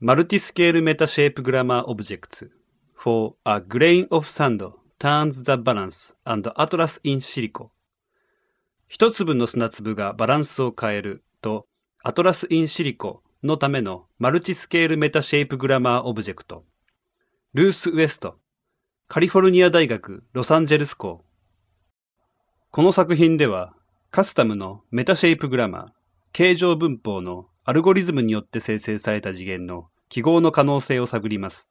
Multiscale Meta Shape Grammar Objects for a Grain of Sand Turns the Balance and ATLAS in silico 一粒の砂粒がバランスを変えると ATLAS in silico のための multiscale meta shape grammar object。ルース・ウエストカリフォルニア大学ロサンゼルス校。この作品ではカスタムの meta shape grammar形状文法のアルゴリズムによって生成された次元の記号の可能性を探ります。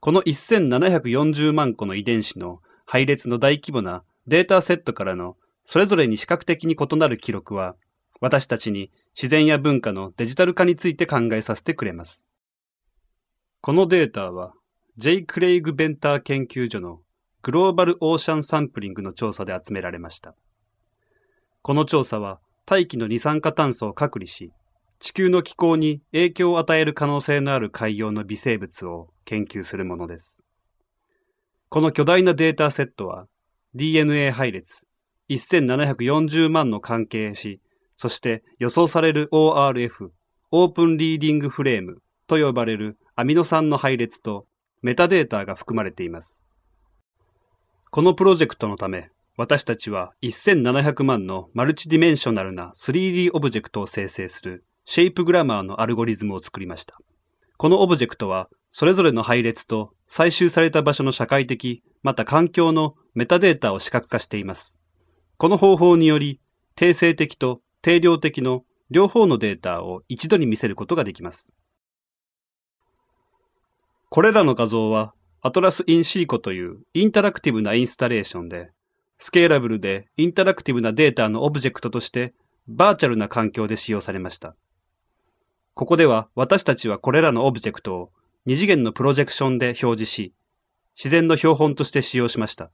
この1740万個の遺伝子の配列の大規模なデータセットからのそれぞれに視覚的に異なる記録は、私たちに自然や文化のデジタル化について考えさせてくれます。このデータは、J. クレイグ・ベンター研究所のグローバル・オーシャン・サンプリングの調査で集められました。この調査は、大気の二酸化炭素を隔離し、地球の気候に影響を与える可能性のある海洋の微生物を研究するものです。この巨大なデータセットは DNA 配列1740万の関係し、そして予想される ORF オープンリーディングフレームと呼ばれるアミノ酸の配列とメタデータが含まれています。このプロジェクトのため、私たちは1700万の multidimensional な 3D オブジェクトを生成する shape grammar のアルゴリズムを作りました。このオブジェクトは、それぞれの配列と採集された場所の社会的、また環境のメタデータを視覚化しています。この方法により、定性的と定量的の両方のデータを一度に見せることができます。これらの画像は、 ATLAS in silico というインタラクティブなインスタレーションで、 scalable でインタラクティブなデータのオブジェクトとしてバーチャルな環境で使用されました。ここでは私たちはこれらのオブジェクトを二次元のプロジェクションで表示し、自然の標本として使用しました。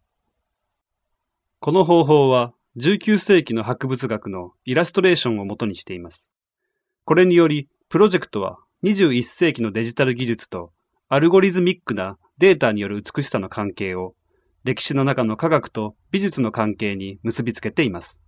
この方法は19世紀の博物学のイラストレーションを元にしています。これにより、プロジェクトは21世紀のデジタル技術と algorithmic なデータによる美しさの関係を歴史の中の科学と美術の関係に結びつけています。